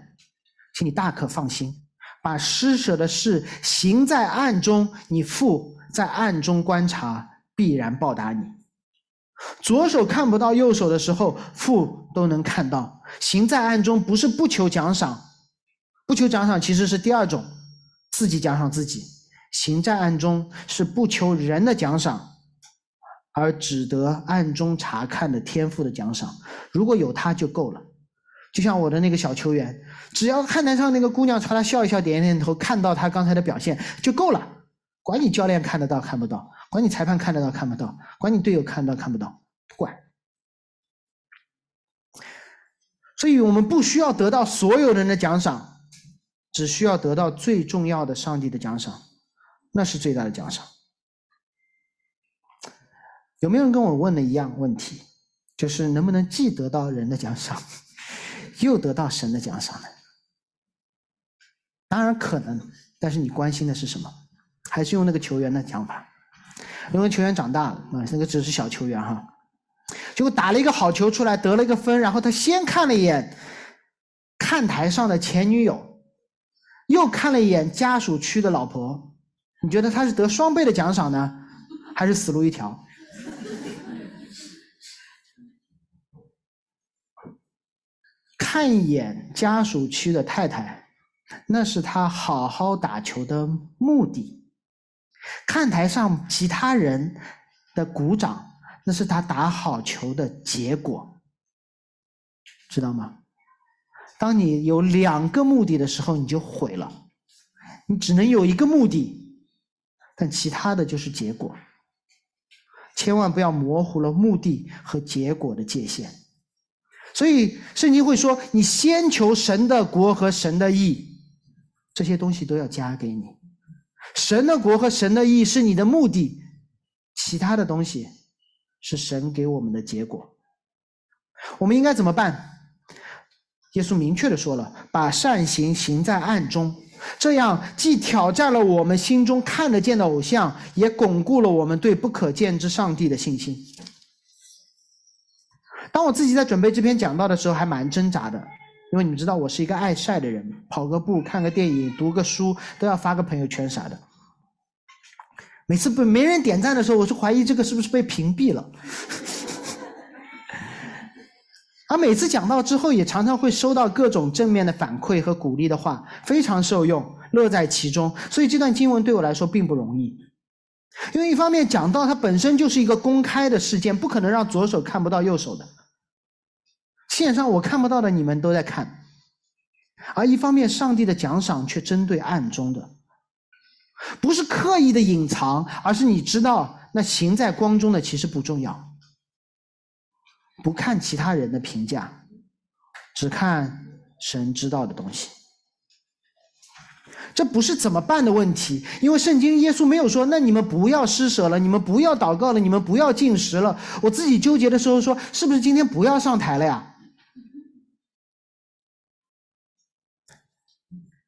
请你大可放心，把施舍的事行在暗中，你父在暗中观察，必然报答你。左手看不到右手的时候，父都能看到。行在暗中不是不求奖赏，不求奖赏其实是第二种，自己奖赏自己。行在暗中是不求人的奖赏。而只得暗中查看的天赋的奖赏，如果有他就够了。就像我的那个小球员，只要看台上那个姑娘朝他笑一笑、点点头，看到他刚才的表现就够了。管你教练看得到看不到，管你裁判看得到看不到，管你队友看到看不到，不管。所以我们不需要得到所有人的奖赏，只需要得到最重要的上帝的奖赏，那是最大的奖赏。有没有人跟我问的一样问题？就是能不能既得到人的奖赏，又得到神的奖赏呢？当然可能，但是你关心的是什么？还是用那个球员的讲法？因为球员长大了啊，那个只是小球员哈，结果打了一个好球出来，得了一个分，然后他先看了一眼看台上的前女友，又看了一眼家属区的老婆，你觉得他是得双倍的奖赏呢，还是死路一条？看一眼家属区的太太，那是他好好打球的目的；看台上其他人的鼓掌，那是他打好球的结果。知道吗？当你有两个目的的时候，你就毁了。你只能有一个目的，但其他的就是结果。千万不要模糊了目的和结果的界限。所以圣经会说：“你先求神的国和神的义，这些东西都要加给你。神的国和神的义是你的目的，其他的东西是神给我们的结果。我们应该怎么办？耶稣明确的说了：把善行行在暗中，这样既挑战了我们心中看得见的偶像，也巩固了我们对不可见之上帝的信心。”当我自己在准备这篇讲道的时候，还蛮挣扎的，因为你们知道我是一个爱晒的人，跑个步、看个电影、读个书都要发个朋友圈啥的。每次被没人点赞的时候，我就怀疑这个是不是被屏蔽了。而每次讲到之后，也常常会收到各种正面的反馈和鼓励的话，非常受用，乐在其中。所以这段经文对我来说并不容易，因为一方面讲到它本身就是一个公开的事件，不可能让左手看不到右手的。线上我看不到的，你们都在看，而一方面，上帝的奖赏却针对暗中的，不是刻意的隐藏，而是你知道，那行在光中的其实不重要，不看其他人的评价，只看神知道的东西。这不是怎么办的问题，因为圣经耶稣没有说，那你们不要施舍了，你们不要祷告了，你们不要进食了。我自己纠结的时候说，是不是今天不要上台了呀？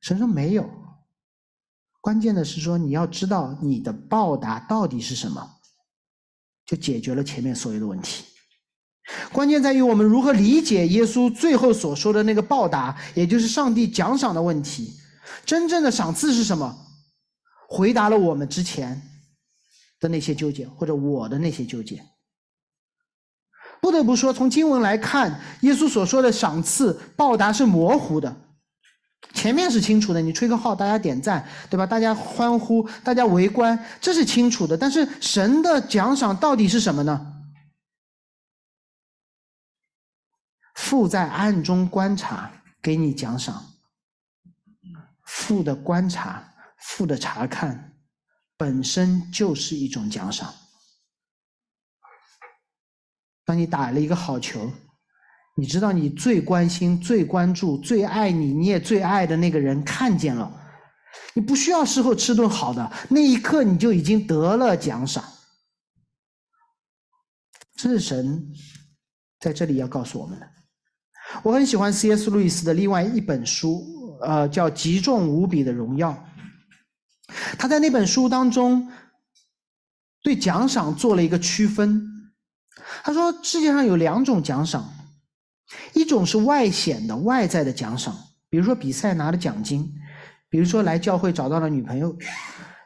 神说没有，关键的是说你要知道你的报答到底是什么，就解决了前面所有的问题。关键在于我们如何理解耶稣最后所说的那个报答，也就是上帝奖赏的问题。真正的赏赐是什么？回答了我们之前的那些纠结，或者我的那些纠结。不得不说，从经文来看，耶稣所说的赏赐报答是模糊的。前面是清楚的，你吹个号，大家点赞，对吧？大家欢呼，大家围观，这是清楚的。但是神的奖赏到底是什么呢？父在暗中观察，给你奖赏。父的观察，父的查看，本身就是一种奖赏。当你打了一个好球，你知道你最关心、最关注、最爱你，你也最爱的那个人看见了，你不需要事后吃顿好的，那一刻你就已经得了奖赏。这是神在这里要告诉我们的。我很喜欢 C.S. 路易斯的另外一本书，呃，叫《极重无比的荣耀》。他在那本书当中对奖赏做了一个区分。他说，世界上有两种奖赏，一种是外显的、外在的奖赏，比如说比赛拿的奖金，比如说来教会找到了女朋友，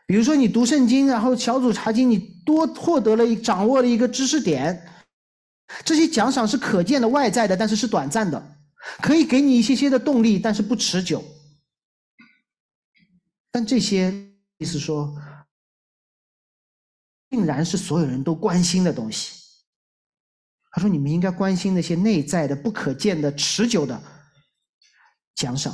比如说你读圣经，然后小组查经，你多获得了一掌握了一个知识点。这些奖赏是可见的、外在的，但是是短暂的，(laughs) 可以给你一些些的动力，但是不持久。但这些意思说，竟然是所有人都关心的东西。他说：“你们应该关心那些内在的、不可见的、持久的奖赏。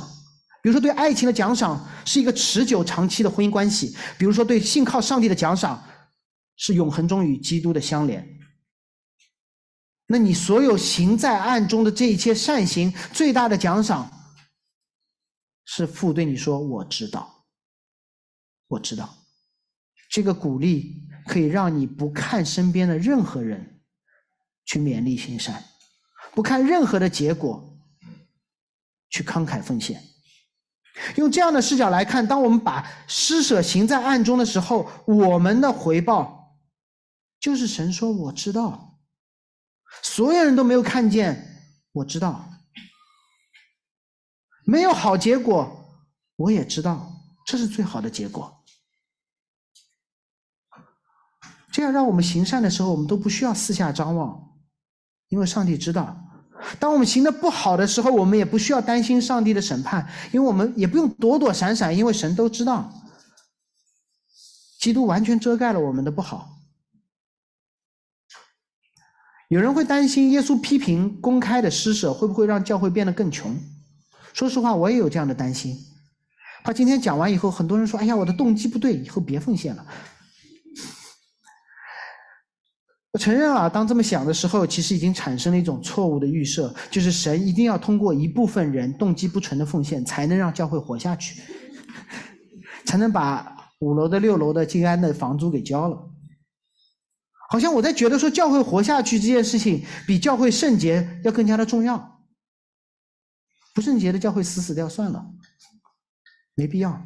比如说，对爱情的奖赏是一个持久、长期的婚姻关系；比如说，对信靠上帝的奖赏是永恒中与基督的相连。”那你所有行在暗中的这一切善行，最大的奖赏是父对你说：“我知道，我知道。”这个鼓励可以让你不看身边的任何人，去勉励行善，不看任何的结果，去慷慨奉献。用这样的视角来看，当我们把施舍行在暗中的时候，我们的回报就是神说：“我知道。”所有人都没有看见，我知道，没有好结果，我也知道，这是最好的结果。这样让我们行善的时候，我们都不需要四下张望，因为上帝知道。当我们行的不好的时候，我们也不需要担心上帝的审判，因为我们也不用躲躲闪闪，因为神都知道。基督完全遮盖了我们的不好。有人会担心耶稣批评公开的施舍会不会让教会变得更穷？说实话，我也有这样的担心。怕今天讲完以后，很多人说：“哎呀，我的动机不对，以后别奉献了。”我承认啊，当这么想的时候，其实已经产生了一种错误的预设，就是神一定要通过一部分人动机不纯的奉献，才能让教会活下去，才能把五楼的、六楼的静安的房租给交了。好像我在觉得说教会活下去这件事情比教会圣洁要更加的重要，不圣洁的教会死死掉算了，没必要。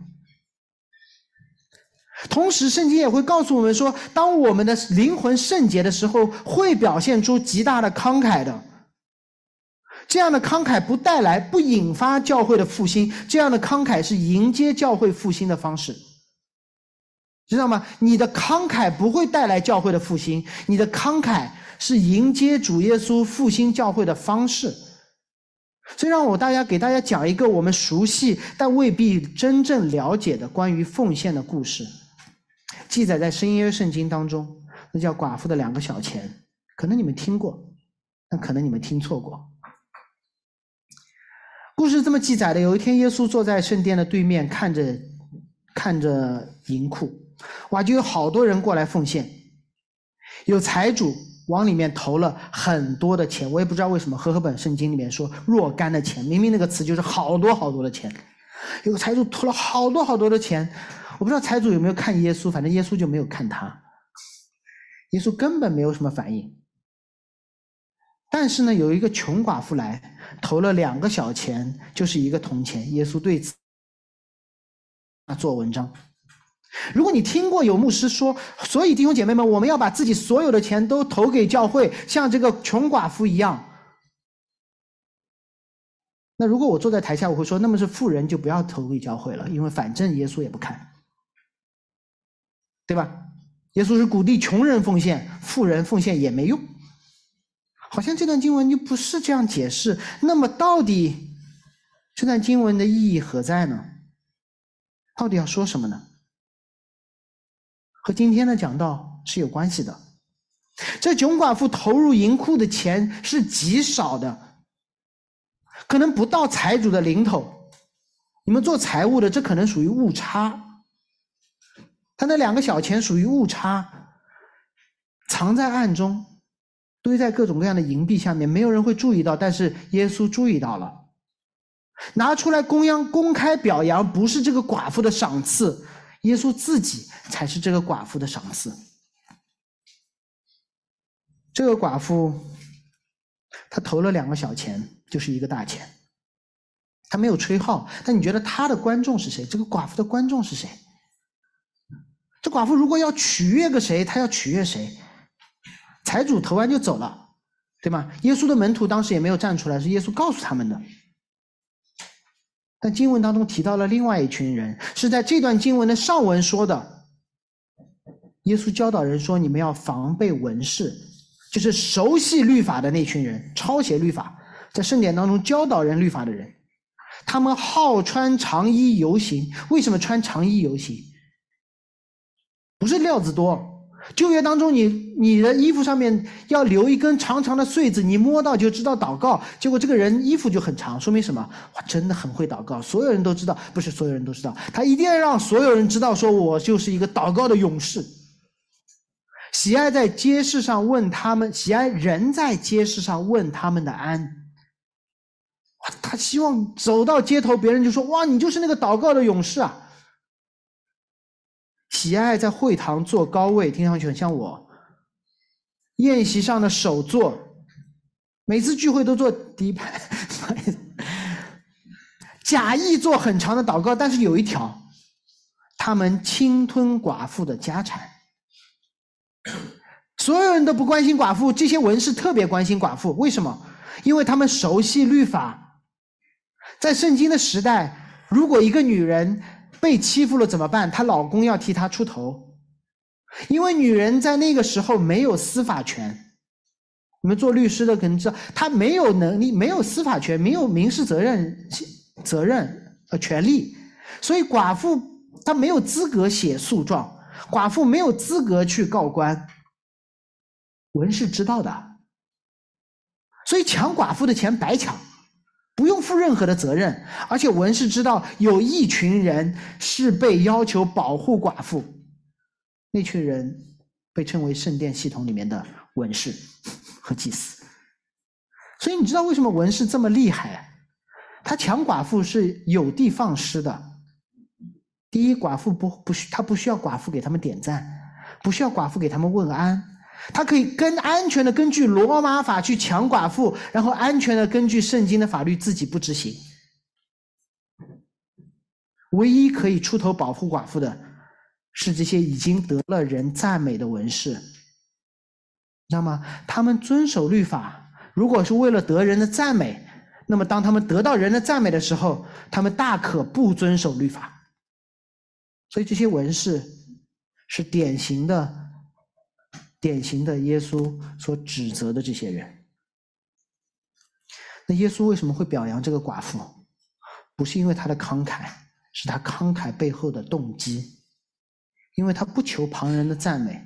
同时，圣经也会告诉我们说，当我们的灵魂圣洁的时候，会表现出极大的慷慨的。这样的慷慨不带来、不引发教会的复兴，这样的慷慨是迎接教会复兴的方式。知道吗？你的慷慨不会带来教会的复兴，你的慷慨是迎接主耶稣复兴教会的方式。所以，让我大家给大家讲一个我们熟悉但未必真正了解的关于奉献的故事，记载在新约圣经当中，那叫寡妇的两个小钱，可能你们听过，但可能你们听错过。故事这么记载的：有一天，耶稣坐在圣殿的对面，看着看着银库。哇，就有好多人过来奉献，有财主往里面投了很多的钱，我也不知道为什么。和合本圣经里面说若干的钱，明明那个词就是好多好多的钱。有个财主投了好多好多的钱，我不知道财主有没有看耶稣，反正耶稣就没有看他，耶稣根本没有什么反应。但是呢，有一个穷寡妇来投了两个小钱，就是一个铜钱，耶稣对此啊做文章。如果你听过有牧师说，所以弟兄姐妹们，我们要把自己所有的钱都投给教会，像这个穷寡妇一样。那如果我坐在台下，我会说，那么是富人就不要投给教会了，因为反正耶稣也不看，对吧？耶稣是鼓励穷人奉献，富人奉献也没用。好像这段经文就不是这样解释。那么到底这段经文的意义何在呢？到底要说什么呢？和今天的讲道是有关系的。这穷寡妇投入银库的钱是极少的，可能不到财主的零头。你们做财务的，这可能属于误差。他那两个小钱属于误差，藏在暗中。堆在各种各样的银币下面，没有人会注意到，但是耶稣注意到了，拿出来公央公开表扬，不是这个寡妇的赏赐，耶稣自己才是这个寡妇的赏赐。这个寡妇，她投了两个小钱，就是一个大钱。她没有吹号，但你觉得她的观众是谁？这个寡妇的观众是谁？这寡妇如果要取悦个谁，她要取悦谁？财主投完就走了，对吗？耶稣的门徒当时也没有站出来，是耶稣告诉他们的。但经文当中提到了另外一群人，是在这段经文的上文说的。耶稣教导人说：“你们要防备文士，就是熟悉律法的那群人，抄写律法，在圣典当中教导人律法的人。他们好穿长衣游行，为什么穿长衣游行？不是料子多。”旧约当中，你你的衣服上面要留一根长长的穗子，你摸到就知道祷告。结果这个人衣服就很长，说明什么？哇，真的很会祷告，所有人都知道，不是所有人都知道，他一定要让所有人知道，说我就是一个祷告的勇士。喜爱在街市上问他们，喜爱人在街市上问他们的安。哇，他希望走到街头，别人就说哇，你就是那个祷告的勇士啊。喜爱在会堂坐高位，听上去很像我。宴席上的首座，每次聚会都坐第一排。(laughs) 假意做很长的祷告，但是有一条，他们侵吞寡妇的家产。所有人都不关心寡妇，这些文士特别关心寡妇。为什么？因为他们熟悉律法。在圣经的时代，如果一个女人，被欺负了怎么办？她老公要替她出头，因为女人在那个时候没有司法权。你们做律师的可能知道，她没有能力，没有司法权，没有民事责任责任和权利，所以寡妇她没有资格写诉状，寡妇没有资格去告官。文是知道的，所以抢寡妇的钱白抢。不用负任何的责任，而且文士知道有一群人是被要求保护寡妇，那群人被称为圣殿系统里面的文士 (laughs) 和祭司。所以你知道为什么文士这么厉害？他抢寡妇是有的放矢的。第一，寡妇不不需他不需要寡妇给他们点赞，不需要寡妇给他们问安。他可以更安全的根据罗马法去抢寡妇，然后安全的根据圣经的法律自己不执行。唯一可以出头保护寡妇的，是这些已经得了人赞美的文士。那么？他们遵守律法，如果是为了得人的赞美，那么当他们得到人的赞美的时候，他们大可不遵守律法。所以这些文士是典型的。典型的耶稣所指责的这些人，那耶稣为什么会表扬这个寡妇？不是因为他的慷慨，是他慷慨背后的动机。因为他不求旁人的赞美，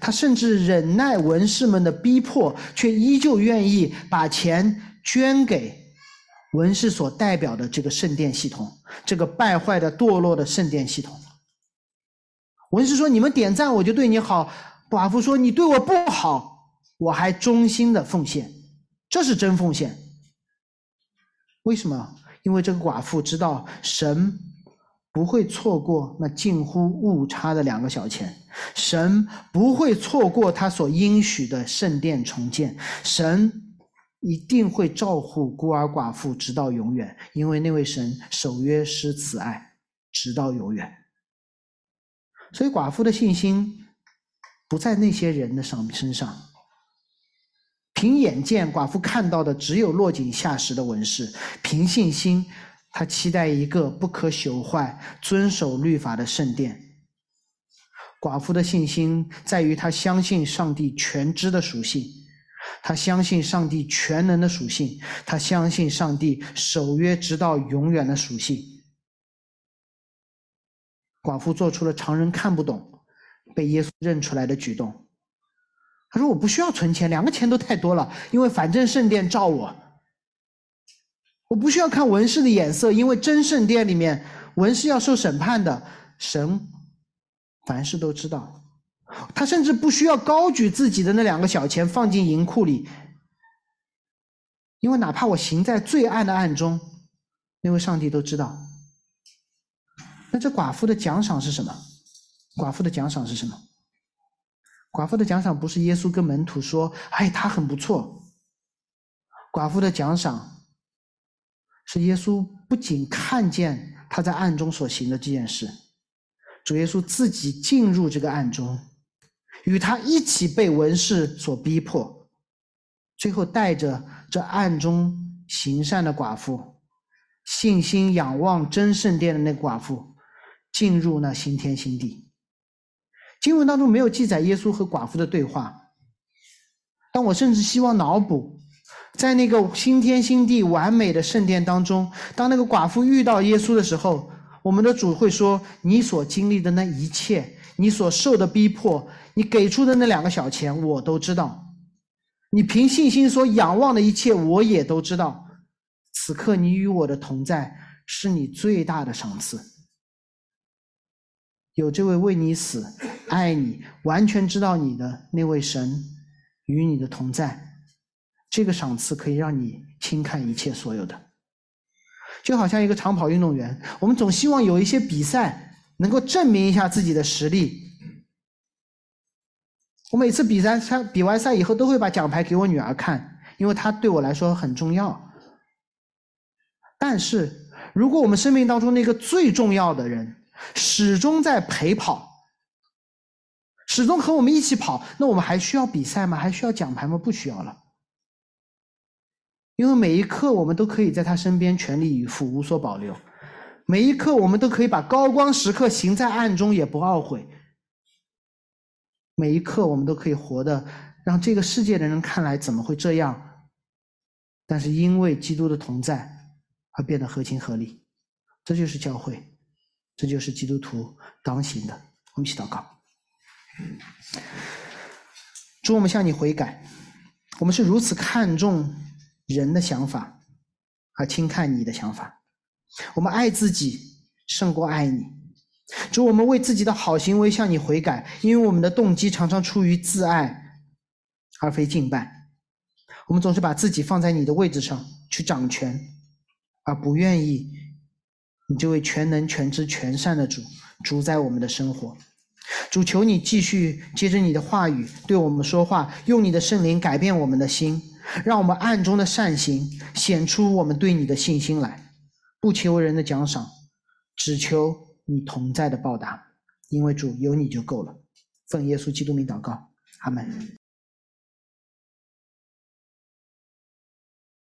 他甚至忍耐文士们的逼迫，却依旧愿意把钱捐给文士所代表的这个圣殿系统，这个败坏的堕落的圣殿系统。文士说：“你们点赞，我就对你好。”寡妇说：“你对我不好，我还衷心的奉献，这是真奉献。为什么？因为这个寡妇知道神不会错过那近乎误差的两个小钱，神不会错过他所应许的圣殿重建，神一定会照顾孤儿寡妇直到永远，因为那位神守约施慈爱，直到永远。所以寡妇的信心。”不在那些人的上身上，凭眼见，寡妇看到的只有落井下石的文士；凭信心，他期待一个不可朽坏、遵守律法的圣殿。寡妇的信心在于他相信上帝全知的属性，他相信上帝全能的属性，他相信上帝守约直到永远的属性。寡妇做出了常人看不懂。被耶稣认出来的举动，他说：“我不需要存钱，两个钱都太多了，因为反正圣殿照我。我不需要看文士的眼色，因为真圣殿里面文士要受审判的，神凡事都知道。他甚至不需要高举自己的那两个小钱放进银库里，因为哪怕我行在最暗的暗中，那位上帝都知道。那这寡妇的奖赏是什么？寡妇的奖赏是什么？寡妇的奖赏不是耶稣跟门徒说：“哎，他很不错。”寡妇的奖赏是耶稣不仅看见他在暗中所行的这件事，主耶稣自己进入这个暗中。与他一起被文士所逼迫，最后带着这暗中行善的寡妇，信心仰望真圣殿的那寡妇，进入那新天新地。经文当中没有记载耶稣和寡妇的对话，但我甚至希望脑补，在那个新天新地完美的圣殿当中，当那个寡妇遇到耶稣的时候，我们的主会说：“你所经历的那一切。”你所受的逼迫，你给出的那两个小钱，我都知道。你凭信心所仰望的一切，我也都知道。此刻你与我的同在，是你最大的赏赐。有这位为你死、爱你、完全知道你的那位神与你的同在，这个赏赐可以让你轻看一切所有的。就好像一个长跑运动员，我们总希望有一些比赛。能够证明一下自己的实力。我每次比赛赛比完赛以后，都会把奖牌给我女儿看，因为她对我来说很重要。但是，如果我们生命当中那个最重要的人始终在陪跑，始终和我们一起跑，那我们还需要比赛吗？还需要奖牌吗？不需要了。因为每一刻我们都可以在他身边全力以赴，无所保留。每一刻，我们都可以把高光时刻行在暗中，也不懊悔。每一刻，我们都可以活的让这个世界的人看来怎么会这样？但是因为基督的同在，而变得合情合理。这就是教会，这就是基督徒当行的。我们一起祷告：主，我们向你悔改，我们是如此看重人的想法，而轻看你的想法。我们爱自己胜过爱你，主，我们为自己的好行为向你悔改，因为我们的动机常常出于自爱，而非敬拜。我们总是把自己放在你的位置上去掌权，而不愿意你这位全能、全知、全善的主主宰我们的生活。主，求你继续接着你的话语对我们说话，用你的圣灵改变我们的心，让我们暗中的善行显出我们对你的信心来。不求人的奖赏，只求你同在的报答，因为主有你就够了。奉耶稣基督名祷告，阿门。